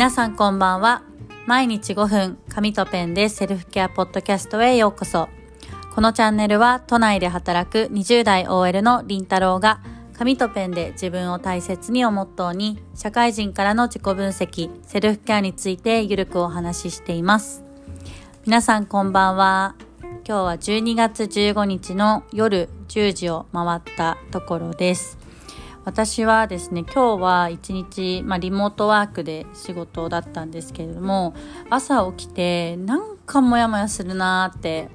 皆さんこんばんは。毎日5分、紙とペンでセルフケアポッドキャストへようこそ。このチャンネルは都内で働く20代 OL のりんたろうが紙とペンで自分を大切にをモットーに社会人からの自己分析、セルフケアについてゆるくお話ししています。皆さんこんばんは。今日は12月15日の夜10時を回ったところです。私はですね今日は一日、まあ、リモートワークで仕事だったんですけれども朝起きてなんかモヤモヤするなって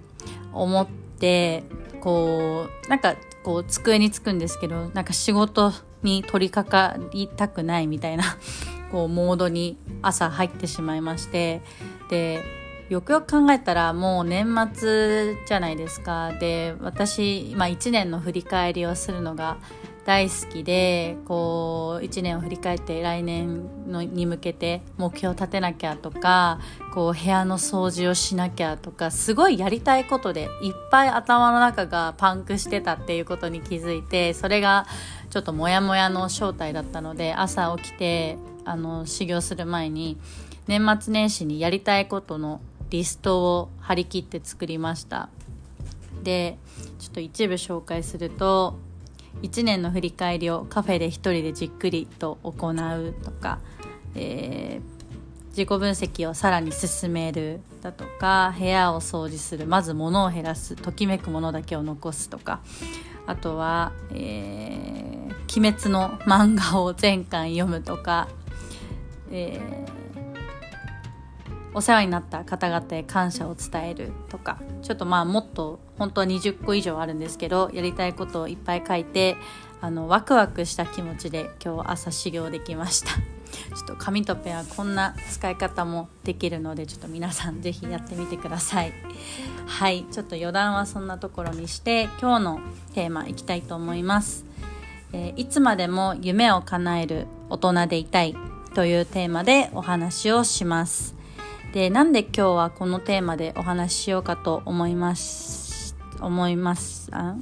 思ってこうなんかこう机につくんですけどなんか仕事に取り掛かりたくないみたいな こうモードに朝入ってしまいましてでよくよく考えたらもう年末じゃないですか。で私、まあ、1年の振り返りをするのが大好きでこう1年を振り返って来年のに向けて目標を立てなきゃとかこう部屋の掃除をしなきゃとかすごいやりたいことでいっぱい頭の中がパンクしてたっていうことに気づいてそれがちょっとモヤモヤの正体だったので朝起きてあの修行する前に年末年始にやりたいことのリストを張り切って作りました。でちょっと一部紹介すると1年の振り返りをカフェで1人でじっくりと行うとか、えー、自己分析をさらに進めるだとか部屋を掃除するまず物を減らすときめくものだけを残すとかあとは、えー、鬼滅の漫画を全巻読むとか、えーお世話になった方々へ感謝を伝えるとかちょっとまあもっと本当は20個以上あるんですけどやりたいことをいっぱい書いてあのワクワクした気持ちで今日朝修行できました。ちょっと紙とペンはこんな使い方もできるのでちょっと皆さん是非やってみてください。はい。ちょっと余談はそんなところにして今日のテーマいきたいと思います、えー、いつまでも夢を叶える大人でいたいというテーマでお話をします。でなんで今日はこのテーマでお話ししようかと思います。思います。あ？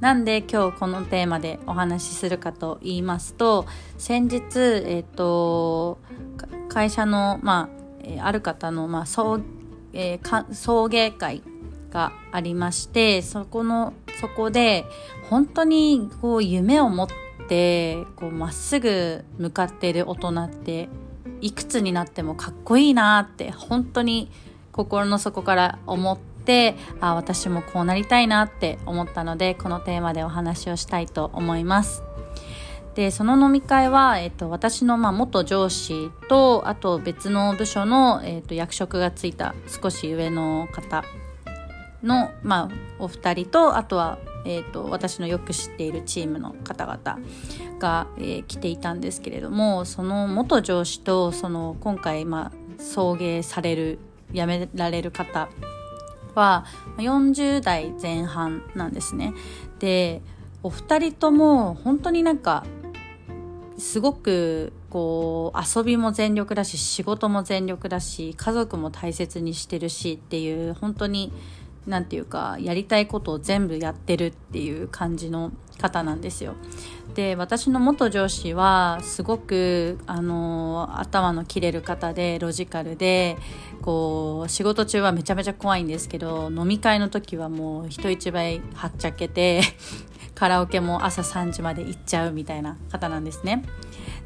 なんで今日このテーマでお話しするかと言いますと先日、えーと、会社の、まあ、ある方の、まあ送えー、送迎会がありましてそこのそこで本当にこう夢を持ってこうまっすぐ向かっている大人っていくつになってもかっこいいなって本当に心の底から思ってあ私もこうなりたいなって思ったのでこのテーマでお話をしたいと思います。でその飲み会は、えっと、私のまあ元上司とあと別の部署の、えっと、役職がついた少し上の方の、まあ、お二人とあとはえーと、私のよく知っているチームの方々が、えー、来ていたんですけれどもその元上司とその今回、まあ、送迎される辞められる方は40代前半なんですね。でお二人とも本当になんかすごくこう遊びも全力だし仕事も全力だし家族も大切にしてるしっていう本当に何て言うかやりたいことを全部やってるっていう感じの方なんですよ。で私の元上司はすごくあの頭の切れる方でロジカルでこう仕事中はめちゃめちゃ怖いんですけど飲み会の時はもう人一倍はっちゃけて カラオケも朝3時まで行っちゃうみたいな方なんですね。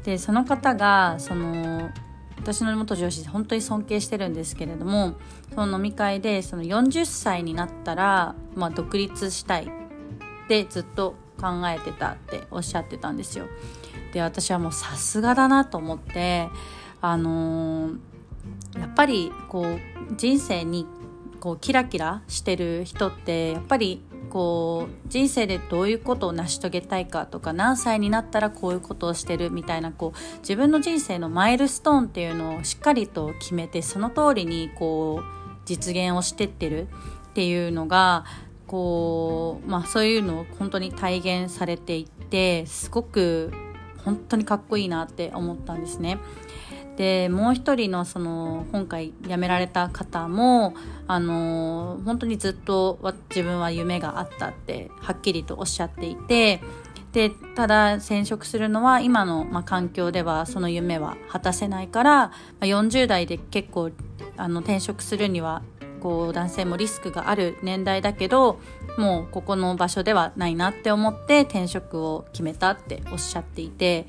でその方がその私の元上司本当に尊敬してるんですけれどもその飲み会でその40歳になったら、まあ、独立したいってずっと考えてたっておっしゃってたんですよ。で私はもうさすがだなと思ってあのー、やっぱりこう人生にこうキラキラしてる人ってやっぱりこう人生でどういうことを成し遂げたいかとか何歳になったらこういうことをしてるみたいなこう自分の人生のマイルストーンっていうのをしっかりと決めてその通りにこう実現をしてってるっていうのがこう、まあ、そういうのを本当に体現されていってすごく本当にかっこいいなって思ったんですね。でもう一人のその今回辞められた方もあの本当にずっと自分は夢があったってはっきりとおっしゃっていてでただ転職するのは今の、まあ、環境ではその夢は果たせないから、まあ、40代で結構あの転職するにはこう男性もリスクがある年代だけどもうここの場所ではないなって思って転職を決めたっておっしゃっていて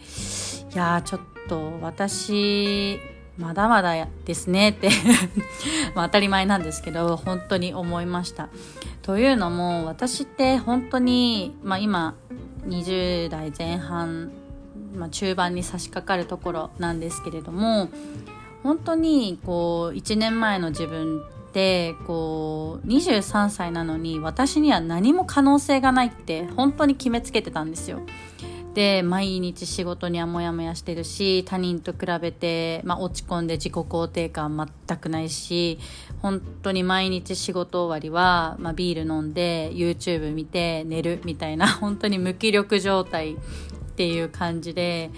いやちょっと私まだまだですねって 当たり前なんですけど本当に思いました。というのも私って本当に、まあ、今20代前半、まあ、中盤に差し掛かるところなんですけれども本当にこう1年前の自分ってこう23歳なのに私には何も可能性がないって本当に決めつけてたんですよ。で毎日仕事にはモヤモヤしてるし他人と比べて、まあ、落ち込んで自己肯定感全くないし本当に毎日仕事終わりは、まあ、ビール飲んで YouTube 見て寝るみたいな 本当に無気力状態っていう感じで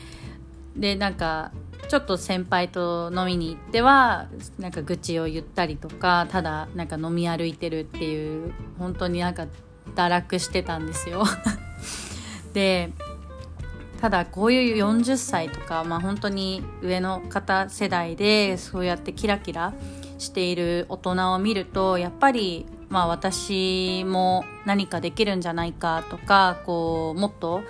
でなんかちょっと先輩と飲みに行ってはなんか愚痴を言ったりとかただなんか飲み歩いてるっていう本当になんか堕落してたんですよ。でただこういう40歳とか、まあ、本当に上の方世代でそうやってキラキラしている大人を見るとやっぱりまあ私も何かできるんじゃないかとかこうもっと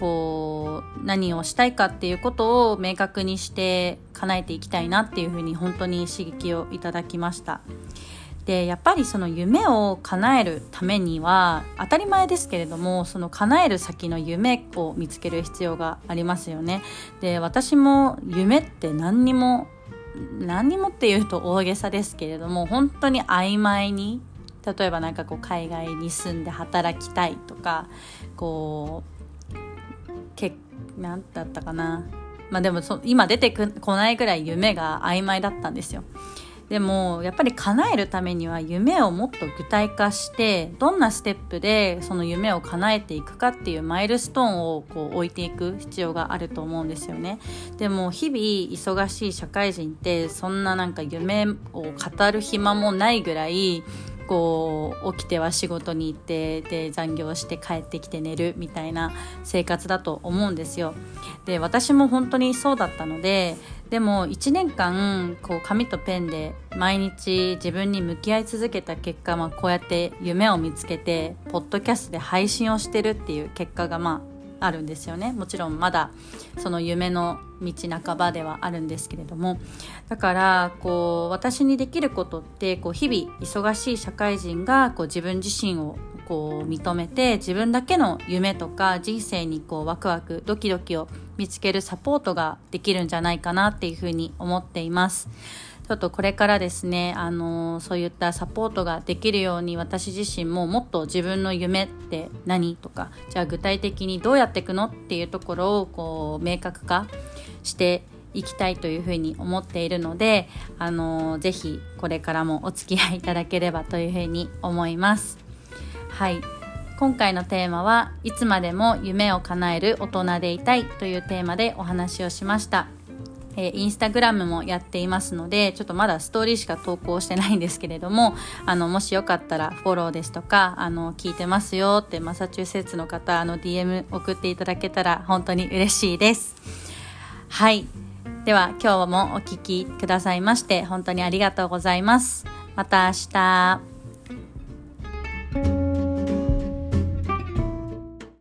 こう何をしたいかっていうことを明確にして叶えていきたいなっていうふうに本当に刺激をいただきました。でやっぱりその夢を叶えるためには当たり前ですけれどもその叶える先の夢を見つける必要がありますよね。で私も夢って何にも何にもっていうと 大げさですけれども本当に曖昧に例えば何かこう海外に住んで働きたいとかこうけ何だったかなまあでもそ今出てこないぐらい夢が曖昧だったんですよ。でもやっぱり叶えるためには夢をもっと具体化してどんなステップでその夢を叶えていくかっていうマイルストーンをこう置いていく必要があると思うんですよね。でも日々忙しい社会人ってそんななんか夢を語る暇もないぐらいこう起きては仕事に行ってで残業して帰ってきて寝るみたいな生活だと思うんですよ。で私も本当にそうだったのででも1年間こう紙とペンで毎日自分に向き合い続けた結果、まあ、こうやって夢を見つけてポッドキャストで配信をしてるっていう結果がまああるんですよねもちろんまだその夢の道半ばではあるんですけれどもだからこう私にできることってこう日々忙しい社会人がこう自分自身をこう認めて自分だけの夢とか人生にこうワクワクドキドキを見つけるサポートができるんじゃないかなっていうふうに思っています。ちょっとこれからですね、あのそういったサポートができるように私自身ももっと自分の夢って何とか、じゃあ具体的にどうやっていくのっていうところをこう明確化していきたいというふうに思っているので、あのぜひこれからもお付き合いいただければというふうに思います。はい今回のテーマはいつまでも夢を叶える大人でいたいというテーマでお話をしましたえー、インスタグラムもやっていますので、ちょっとまだストーリーしか投稿してないんですけれども、あの、もしよかったらフォローですとか、あの、聞いてますよってマサチューセッツの方、あの、DM 送っていただけたら本当に嬉しいです。はい。では、今日もお聴きくださいまして、本当にありがとうございます。また明日。